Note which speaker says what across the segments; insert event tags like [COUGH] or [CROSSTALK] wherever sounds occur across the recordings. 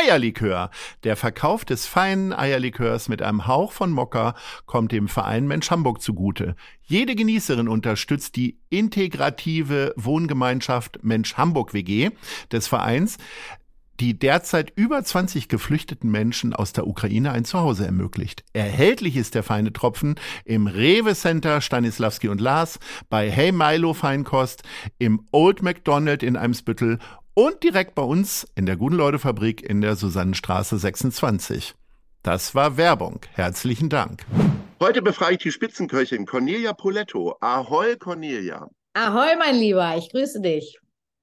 Speaker 1: Meierlikör. Der Verkauf des feinen Eierlikörs mit einem Hauch von Mokka kommt dem Verein Mensch Hamburg zugute. Jede Genießerin unterstützt die integrative Wohngemeinschaft Mensch Hamburg WG des Vereins die derzeit über 20 geflüchteten Menschen aus der Ukraine ein Zuhause ermöglicht. Erhältlich ist der feine Tropfen im Rewe Center Stanislavski und Lars, bei Hey Milo Feinkost, im Old McDonald in Eimsbüttel und direkt bei uns in der Guten Leute Fabrik in der Susannenstraße 26. Das war Werbung. Herzlichen Dank. Heute befrage ich die Spitzenköchin Cornelia Poletto. Ahoi, Cornelia.
Speaker 2: Ahoi, mein Lieber. Ich grüße dich.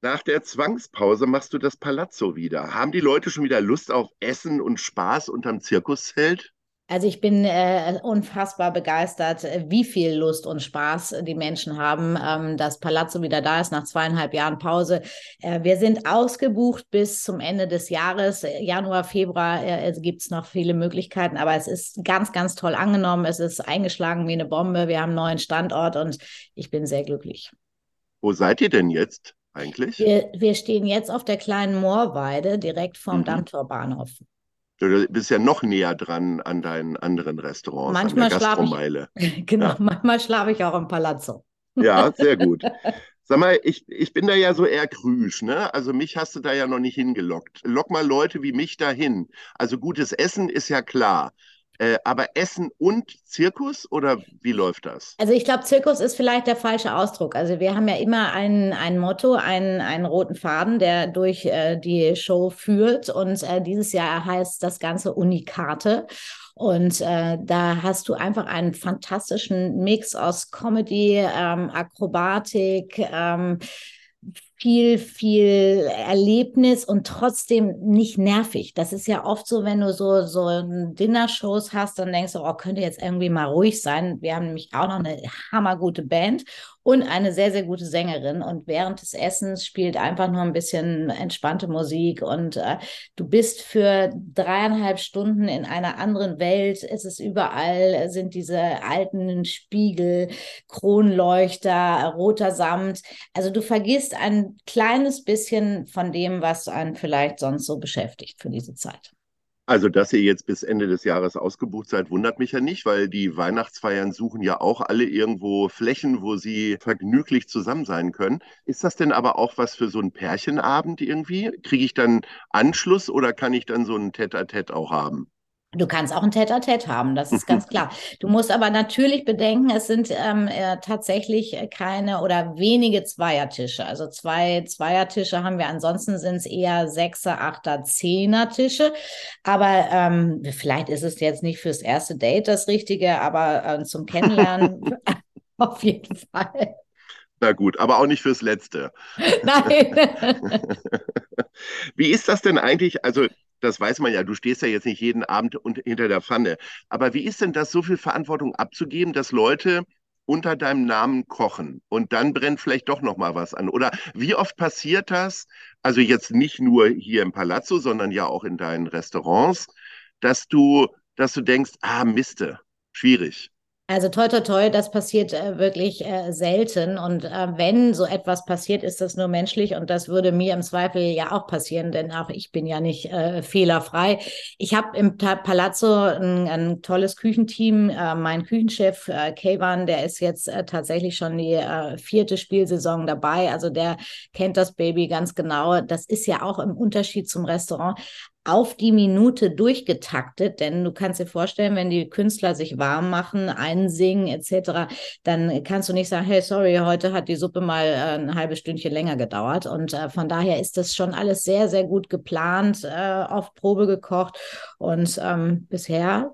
Speaker 1: Nach der Zwangspause machst du das Palazzo wieder. Haben die Leute schon wieder Lust auf Essen und Spaß unterm Zirkuszelt?
Speaker 2: Also ich bin äh, unfassbar begeistert, wie viel Lust und Spaß die Menschen haben, ähm, dass Palazzo wieder da ist nach zweieinhalb Jahren Pause. Äh, wir sind ausgebucht bis zum Ende des Jahres. Januar, Februar äh, gibt es noch viele Möglichkeiten, aber es ist ganz, ganz toll angenommen. Es ist eingeschlagen wie eine Bombe. Wir haben einen neuen Standort und ich bin sehr glücklich.
Speaker 1: Wo seid ihr denn jetzt? eigentlich?
Speaker 2: Wir, wir stehen jetzt auf der kleinen Moorweide direkt vom mhm. Dammtorbahnhof.
Speaker 1: Du bist ja noch näher dran an deinen anderen Restaurants.
Speaker 2: Manchmal schlafe ich, [LAUGHS] genau, ja. manchmal schlafe ich auch im Palazzo.
Speaker 1: Ja, sehr gut. [LAUGHS] Sag mal, ich, ich bin da ja so eher krüsch, ne? Also mich hast du da ja noch nicht hingelockt. Lock mal Leute wie mich dahin. Also gutes Essen ist ja klar. Äh, aber Essen und Zirkus oder wie läuft das?
Speaker 2: Also ich glaube, Zirkus ist vielleicht der falsche Ausdruck. Also wir haben ja immer ein, ein Motto, einen, einen roten Faden, der durch äh, die Show führt. Und äh, dieses Jahr heißt das Ganze Unikate. Und äh, da hast du einfach einen fantastischen Mix aus Comedy, ähm, Akrobatik, ähm, viel, viel Erlebnis und trotzdem nicht nervig. Das ist ja oft so, wenn du so, so Dinnershows hast, dann denkst du, oh, könnte jetzt irgendwie mal ruhig sein. Wir haben nämlich auch noch eine hammergute Band und eine sehr, sehr gute Sängerin. Und während des Essens spielt einfach nur ein bisschen entspannte Musik und äh, du bist für dreieinhalb Stunden in einer anderen Welt. Es ist überall, sind diese alten Spiegel, Kronleuchter, roter Samt. Also du vergisst ein kleines bisschen von dem, was einen vielleicht sonst so beschäftigt für diese Zeit.
Speaker 1: Also, dass ihr jetzt bis Ende des Jahres ausgebucht seid, wundert mich ja nicht, weil die Weihnachtsfeiern suchen ja auch alle irgendwo Flächen, wo sie vergnüglich zusammen sein können. Ist das denn aber auch was für so einen Pärchenabend irgendwie? Kriege ich dann Anschluss oder kann ich dann so ein Tête-à-Tête auch haben?
Speaker 2: Du kannst auch ein Tête-à-Tête haben, das ist ganz klar. Du musst aber natürlich bedenken, es sind ähm, äh, tatsächlich keine oder wenige Zweiertische. Also zwei Zweiertische haben wir, ansonsten sind es eher Sechser, Achter, Zehner Tische. Aber ähm, vielleicht ist es jetzt nicht fürs erste Date das Richtige, aber äh, zum Kennenlernen [LAUGHS] [LAUGHS] auf jeden Fall.
Speaker 1: Na gut, aber auch nicht fürs Letzte. [LAUGHS]
Speaker 2: Nein.
Speaker 1: Wie ist das denn eigentlich? Also das weiß man ja, du stehst ja jetzt nicht jeden Abend hinter der Pfanne. Aber wie ist denn das, so viel Verantwortung abzugeben, dass Leute unter deinem Namen kochen und dann brennt vielleicht doch noch mal was an? Oder wie oft passiert das? Also jetzt nicht nur hier im Palazzo, sondern ja auch in deinen Restaurants, dass du, dass du denkst, ah Miste, schwierig.
Speaker 2: Also toi toi toi, das passiert äh, wirklich äh, selten. Und äh, wenn so etwas passiert, ist das nur menschlich und das würde mir im Zweifel ja auch passieren, denn auch ich bin ja nicht äh, fehlerfrei. Ich habe im Ta Palazzo ein, ein, tolles Küchenteam. Äh, mein Küchenchef äh, Kevan, der ist jetzt äh, tatsächlich schon die vierte Spielsaison dabei. Also der kennt das Baby ganz genau. Das ist ja auch im Unterschied zum Restaurant auf die Minute durchgetaktet, denn du kannst dir vorstellen, wenn die Künstler sich warm machen, einsingen etc., dann kannst du nicht sagen, hey, sorry, heute hat die Suppe mal äh, ein halbes Stündchen länger gedauert. Und äh, von daher ist das schon alles sehr, sehr gut geplant, äh, auf Probe gekocht und ähm, bisher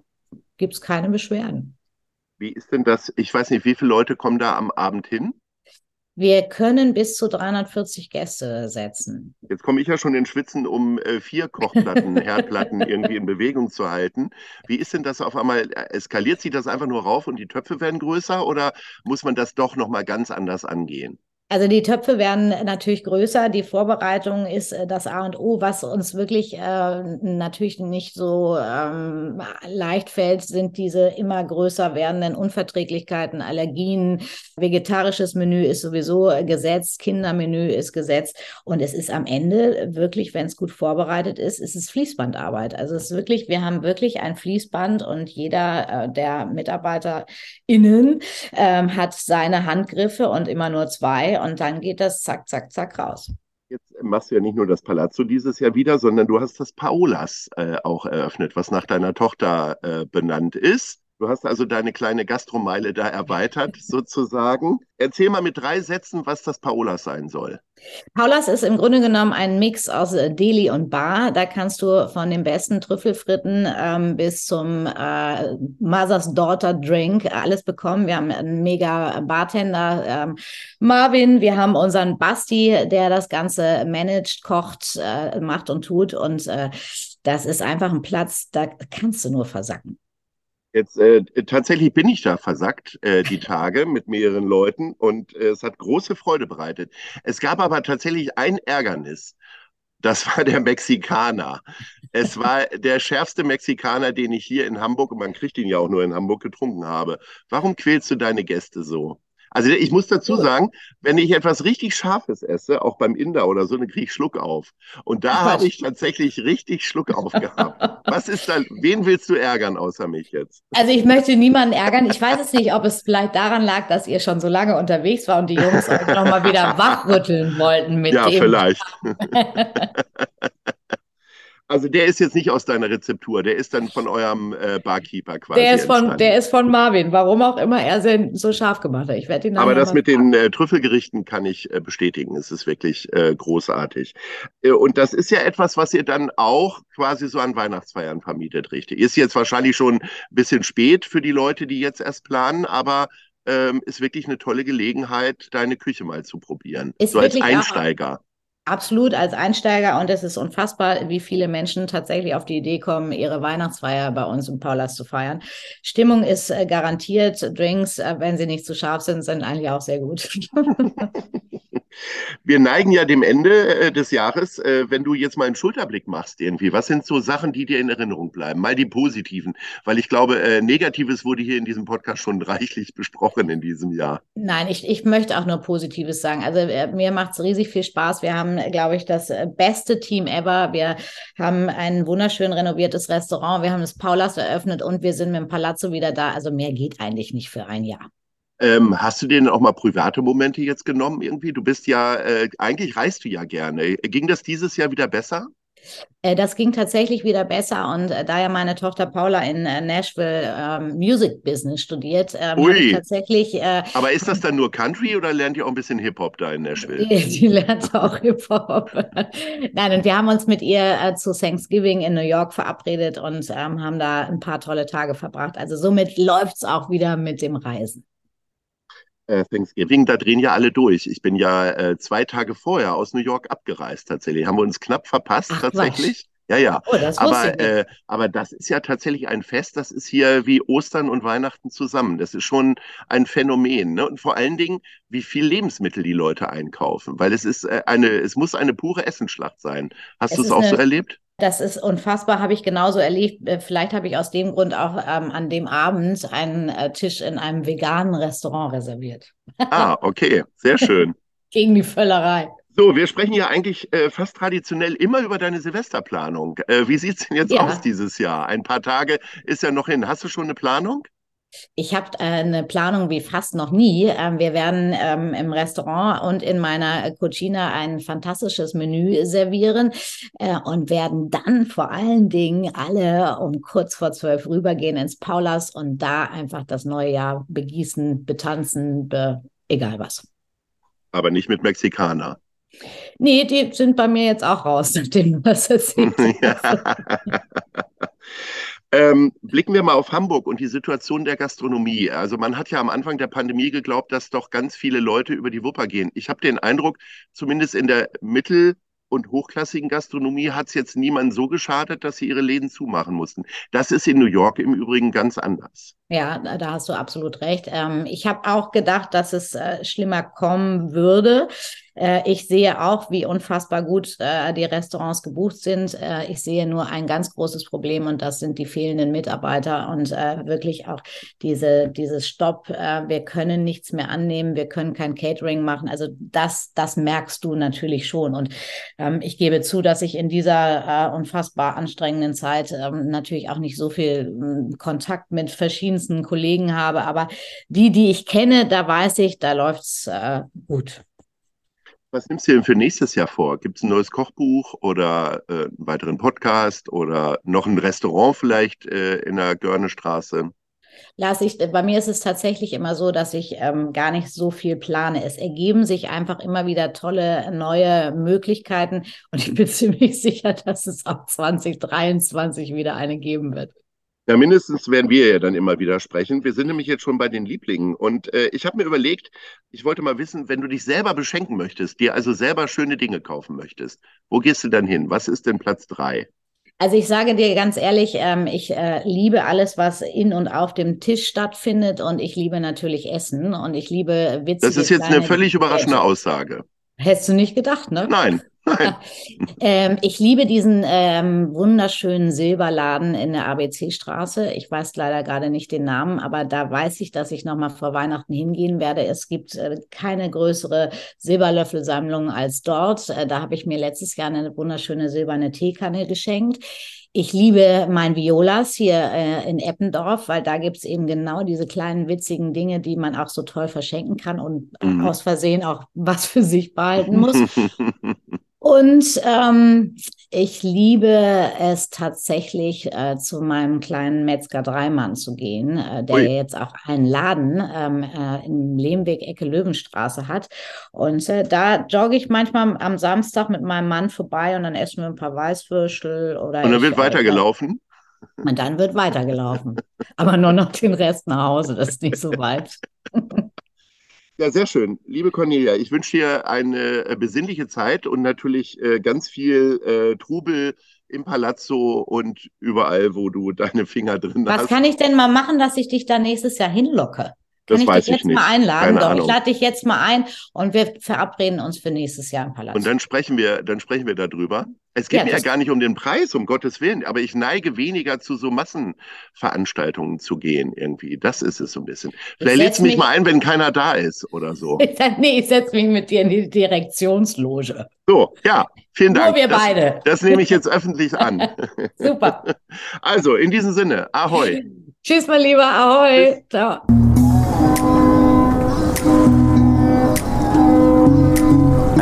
Speaker 2: gibt es keine Beschwerden.
Speaker 1: Wie ist denn das? Ich weiß nicht, wie viele Leute kommen da am Abend hin?
Speaker 2: Wir können bis zu 340 Gäste setzen.
Speaker 3: Jetzt komme ich ja schon in Schwitzen, um äh, vier Kochplatten, [LAUGHS] Herdplatten irgendwie in Bewegung zu halten. Wie ist denn das auf einmal? Eskaliert sich das einfach nur rauf und die Töpfe werden größer oder muss man das doch nochmal ganz anders angehen?
Speaker 2: Also die Töpfe werden natürlich größer. Die Vorbereitung ist äh, das A und O. Was uns wirklich äh, natürlich nicht so ähm, leicht fällt, sind diese immer größer werdenden Unverträglichkeiten, Allergien. Vegetarisches Menü ist sowieso gesetzt, Kindermenü ist gesetzt. Und es ist am Ende wirklich, wenn es gut vorbereitet ist, ist es Fließbandarbeit. Also es ist wirklich, wir haben wirklich ein Fließband und jeder äh, der MitarbeiterInnen ähm, hat seine Handgriffe und immer nur zwei und dann geht das zack, zack, zack raus.
Speaker 3: Jetzt machst du ja nicht nur das Palazzo dieses Jahr wieder, sondern du hast das Paolas äh, auch eröffnet, was nach deiner Tochter äh, benannt ist. Du hast also deine kleine Gastromeile da erweitert, [LAUGHS] sozusagen. Erzähl mal mit drei Sätzen, was das Paulas sein soll.
Speaker 2: Paulas ist im Grunde genommen ein Mix aus äh, Deli und Bar. Da kannst du von den besten Trüffelfritten ähm, bis zum äh, Mother's Daughter Drink alles bekommen. Wir haben einen mega Bartender, ähm, Marvin. Wir haben unseren Basti, der das Ganze managt, kocht, äh, macht und tut. Und äh, das ist einfach ein Platz, da kannst du nur versacken.
Speaker 3: Jetzt äh, tatsächlich bin ich da versackt äh, die Tage mit mehreren Leuten und äh, es hat große Freude bereitet. Es gab aber tatsächlich ein Ärgernis. Das war der Mexikaner. Es war der schärfste Mexikaner, den ich hier in Hamburg, und man kriegt ihn ja auch nur in Hamburg, getrunken habe. Warum quälst du deine Gäste so? Also ich muss dazu sagen, wenn ich etwas richtig Scharfes esse, auch beim Inder oder so, dann kriege ich Schluck auf. Und da habe ich tatsächlich richtig Schluck auf gehabt. [LAUGHS] Was ist da, wen willst du ärgern außer mich jetzt?
Speaker 2: Also ich möchte niemanden ärgern. Ich weiß es nicht, ob es vielleicht daran lag, dass ihr schon so lange unterwegs war und die Jungs euch nochmal wieder [LAUGHS] wachrütteln wollten mit
Speaker 3: ja,
Speaker 2: dem.
Speaker 3: Ja, vielleicht. [LAUGHS] Also der ist jetzt nicht aus deiner Rezeptur, der ist dann von eurem äh, Barkeeper quasi.
Speaker 2: Der ist, von, der ist von Marvin, warum auch immer er so scharf gemacht hat. Ich werde ihn
Speaker 3: Aber das mit fragen. den äh, Trüffelgerichten kann ich äh, bestätigen. Es ist wirklich äh, großartig. Äh, und das ist ja etwas, was ihr dann auch quasi so an Weihnachtsfeiern vermietet, richtig? Ist jetzt wahrscheinlich schon ein bisschen spät für die Leute, die jetzt erst planen, aber ähm, ist wirklich eine tolle Gelegenheit, deine Küche mal zu probieren. Ist so als Einsteiger.
Speaker 2: Auch Absolut als Einsteiger und es ist unfassbar, wie viele Menschen tatsächlich auf die Idee kommen, ihre Weihnachtsfeier bei uns im Paulas zu feiern. Stimmung ist äh, garantiert. Drinks, äh, wenn sie nicht zu scharf sind, sind eigentlich auch sehr gut. [LAUGHS] [LAUGHS]
Speaker 3: Wir neigen ja dem Ende äh, des Jahres. Äh, wenn du jetzt mal einen Schulterblick machst irgendwie, was sind so Sachen, die dir in Erinnerung bleiben? Mal die positiven, weil ich glaube, äh, Negatives wurde hier in diesem Podcast schon [LAUGHS] reichlich besprochen in diesem Jahr.
Speaker 2: Nein, ich, ich möchte auch nur Positives sagen. Also mir macht es riesig viel Spaß. Wir haben, glaube ich, das beste Team ever. Wir haben ein wunderschön renoviertes Restaurant. Wir haben das Paulas eröffnet und wir sind mit dem Palazzo wieder da. Also mehr geht eigentlich nicht für ein Jahr.
Speaker 3: Ähm, hast du denn auch mal private Momente jetzt genommen irgendwie? Du bist ja, äh, eigentlich reist du ja gerne. Ging das dieses Jahr wieder besser?
Speaker 2: Äh, das ging tatsächlich wieder besser und äh, da ja meine Tochter Paula in äh, Nashville ähm, Music Business studiert, ähm,
Speaker 3: Ui.
Speaker 2: tatsächlich. Äh,
Speaker 3: Aber ist das dann nur Country oder lernt ihr auch ein bisschen Hip Hop da in Nashville?
Speaker 2: Die, die lernt auch Hip Hop. [LAUGHS] Nein, und wir haben uns mit ihr äh, zu Thanksgiving in New York verabredet und ähm, haben da ein paar tolle Tage verbracht. Also somit läuft es auch wieder mit dem Reisen
Speaker 3: äh, Thanksgiving, da drehen ja alle durch. Ich bin ja äh, zwei Tage vorher aus New York abgereist tatsächlich. Haben wir uns knapp verpasst Ach, tatsächlich. Was? Ja, ja. Oh, aber, äh, aber das ist ja tatsächlich ein Fest, das ist hier wie Ostern und Weihnachten zusammen. Das ist schon ein Phänomen. Ne? Und vor allen Dingen, wie viel Lebensmittel die Leute einkaufen. Weil es ist äh, eine, es muss eine pure Essenschlacht sein. Hast du es auch eine, so erlebt?
Speaker 2: Das ist unfassbar, habe ich genauso erlebt. Äh, vielleicht habe ich aus dem Grund auch ähm, an dem Abend einen äh, Tisch in einem veganen Restaurant reserviert.
Speaker 3: Ah, okay, sehr schön. [LAUGHS]
Speaker 2: Gegen die Völlerei.
Speaker 3: So, wir sprechen ja eigentlich äh, fast traditionell immer über deine Silvesterplanung. Äh, wie sieht es denn jetzt ja. aus dieses Jahr? Ein paar Tage ist ja noch hin. Hast du schon eine Planung?
Speaker 2: Ich habe äh, eine Planung wie fast noch nie. Ähm, wir werden ähm, im Restaurant und in meiner Cucina ein fantastisches Menü servieren äh, und werden dann vor allen Dingen alle um kurz vor zwölf rübergehen ins Paulas und da einfach das neue Jahr begießen, betanzen, be egal was.
Speaker 3: Aber nicht mit Mexikaner.
Speaker 2: Nee, die sind bei mir jetzt auch raus, [LAUGHS] nachdem du das erzählt [LAUGHS] hast. [LAUGHS]
Speaker 3: Ähm, blicken wir mal auf Hamburg und die Situation der Gastronomie. Also man hat ja am Anfang der Pandemie geglaubt, dass doch ganz viele Leute über die Wupper gehen. Ich habe den Eindruck, zumindest in der Mittel- und hochklassigen Gastronomie hat es jetzt niemandem so geschadet, dass sie ihre Läden zumachen mussten. Das ist in New York im Übrigen ganz anders.
Speaker 2: Ja, da hast du absolut recht. Ähm, ich habe auch gedacht, dass es äh, schlimmer kommen würde. Äh, ich sehe auch, wie unfassbar gut äh, die Restaurants gebucht sind. Äh, ich sehe nur ein ganz großes Problem und das sind die fehlenden Mitarbeiter und wirklich auch diese, dieses Stopp. Wir können nichts mehr annehmen, wir können kein Catering machen. Also das, das merkst du natürlich schon. Und ähm, ich gebe zu, dass ich in dieser unfassbar anstrengenden Zeit ähm, natürlich auch nicht so viel hm, Kontakt mit verschiedensten Kollegen habe, aber die, die ich kenne, da weiß ich, da läuft's äh, gut.
Speaker 3: Was nimmst du denn für nächstes Jahr vor? Gibt es ein neues Kochbuch oder äh, einen weiteren Podcast oder noch ein Restaurant vielleicht äh, in der Görnestraße?
Speaker 2: Lass ich, bei mir ist es tatsächlich immer so, dass ich ähm, gar nicht so viel plane. Es ergeben sich einfach immer wieder tolle neue Möglichkeiten und ich bin [LAUGHS] ziemlich sicher, dass es auch 2023 wieder eine geben wird.
Speaker 3: Ja, mindestens werden wir ja dann immer wieder sprechen. Wir sind nämlich jetzt schon bei den Lieblingen. Und äh, ich habe mir überlegt, ich wollte mal wissen, wenn du dich selber beschenken möchtest, dir also selber schöne Dinge kaufen möchtest, wo gehst du dann hin? Was ist denn Platz drei?
Speaker 2: Also ich sage dir ganz ehrlich, ähm, ich äh, liebe alles, was in und auf dem Tisch stattfindet und ich liebe natürlich Essen und ich liebe witzige
Speaker 3: Das ist jetzt eine völlig überraschende Aussage.
Speaker 2: Hättest du nicht gedacht, ne?
Speaker 3: Nein. [LAUGHS]
Speaker 2: ähm, ich liebe diesen ähm, wunderschönen Silberladen in der ABC-Straße. Ich weiß leider gerade nicht den Namen, aber da weiß ich, dass ich nochmal vor Weihnachten hingehen werde. Es gibt äh, keine größere Silberlöffelsammlung als dort. Äh, da habe ich mir letztes Jahr eine wunderschöne silberne Teekanne geschenkt. Ich liebe mein Violas hier äh, in Eppendorf, weil da gibt's eben genau diese kleinen witzigen Dinge, die man auch so toll verschenken kann und mhm. aus Versehen auch was für sich behalten muss. [LAUGHS] Und ähm, ich liebe es tatsächlich, äh, zu meinem kleinen Metzger Dreimann zu gehen, äh, der Ui. jetzt auch einen Laden ähm, äh, in Lehmweg Ecke Löwenstraße hat. Und äh, da jogge ich manchmal am Samstag mit meinem Mann vorbei und dann essen wir ein paar Weißwürstel oder.
Speaker 3: Und dann wird weitergelaufen.
Speaker 2: Und dann wird weitergelaufen. Aber nur noch den Rest nach Hause, das ist nicht so weit. [LAUGHS]
Speaker 3: Ja, sehr schön. Liebe Cornelia, ich wünsche dir eine äh, besinnliche Zeit und natürlich äh, ganz viel äh, Trubel im Palazzo und überall, wo du deine Finger drin
Speaker 2: Was
Speaker 3: hast.
Speaker 2: Was kann ich denn mal machen, dass ich dich da nächstes Jahr hinlocke?
Speaker 3: Kann das
Speaker 2: ich
Speaker 3: weiß
Speaker 2: dich jetzt
Speaker 3: nicht.
Speaker 2: mal einladen?
Speaker 3: Keine
Speaker 2: Doch,
Speaker 3: Ahnung.
Speaker 2: ich lade dich jetzt mal ein und wir verabreden uns für nächstes Jahr im Palast.
Speaker 3: Und dann sprechen wir, dann sprechen wir darüber. Es geht
Speaker 2: Ja,
Speaker 3: mir ja gar nicht um den Preis, um Gottes Willen, aber ich neige weniger zu so Massenveranstaltungen zu gehen irgendwie. Das ist es so ein bisschen. Vielleicht lädst du mich
Speaker 2: mich-
Speaker 3: mal ein, wenn keiner da ist oder so. [LAUGHS]
Speaker 2: Ich sag, nee, ich setze mich mit dir in die Direktionsloge.
Speaker 3: So, ja, vielen Dank.
Speaker 2: Nur wir
Speaker 3: das,
Speaker 2: beide.
Speaker 3: Das nehme ich jetzt öffentlich an. [LAUGHS]
Speaker 2: Super. [LAUGHS]
Speaker 3: Also, in diesem Sinne, ahoi.
Speaker 2: Tschüss, mein Lieber. Ahoi. Ciao.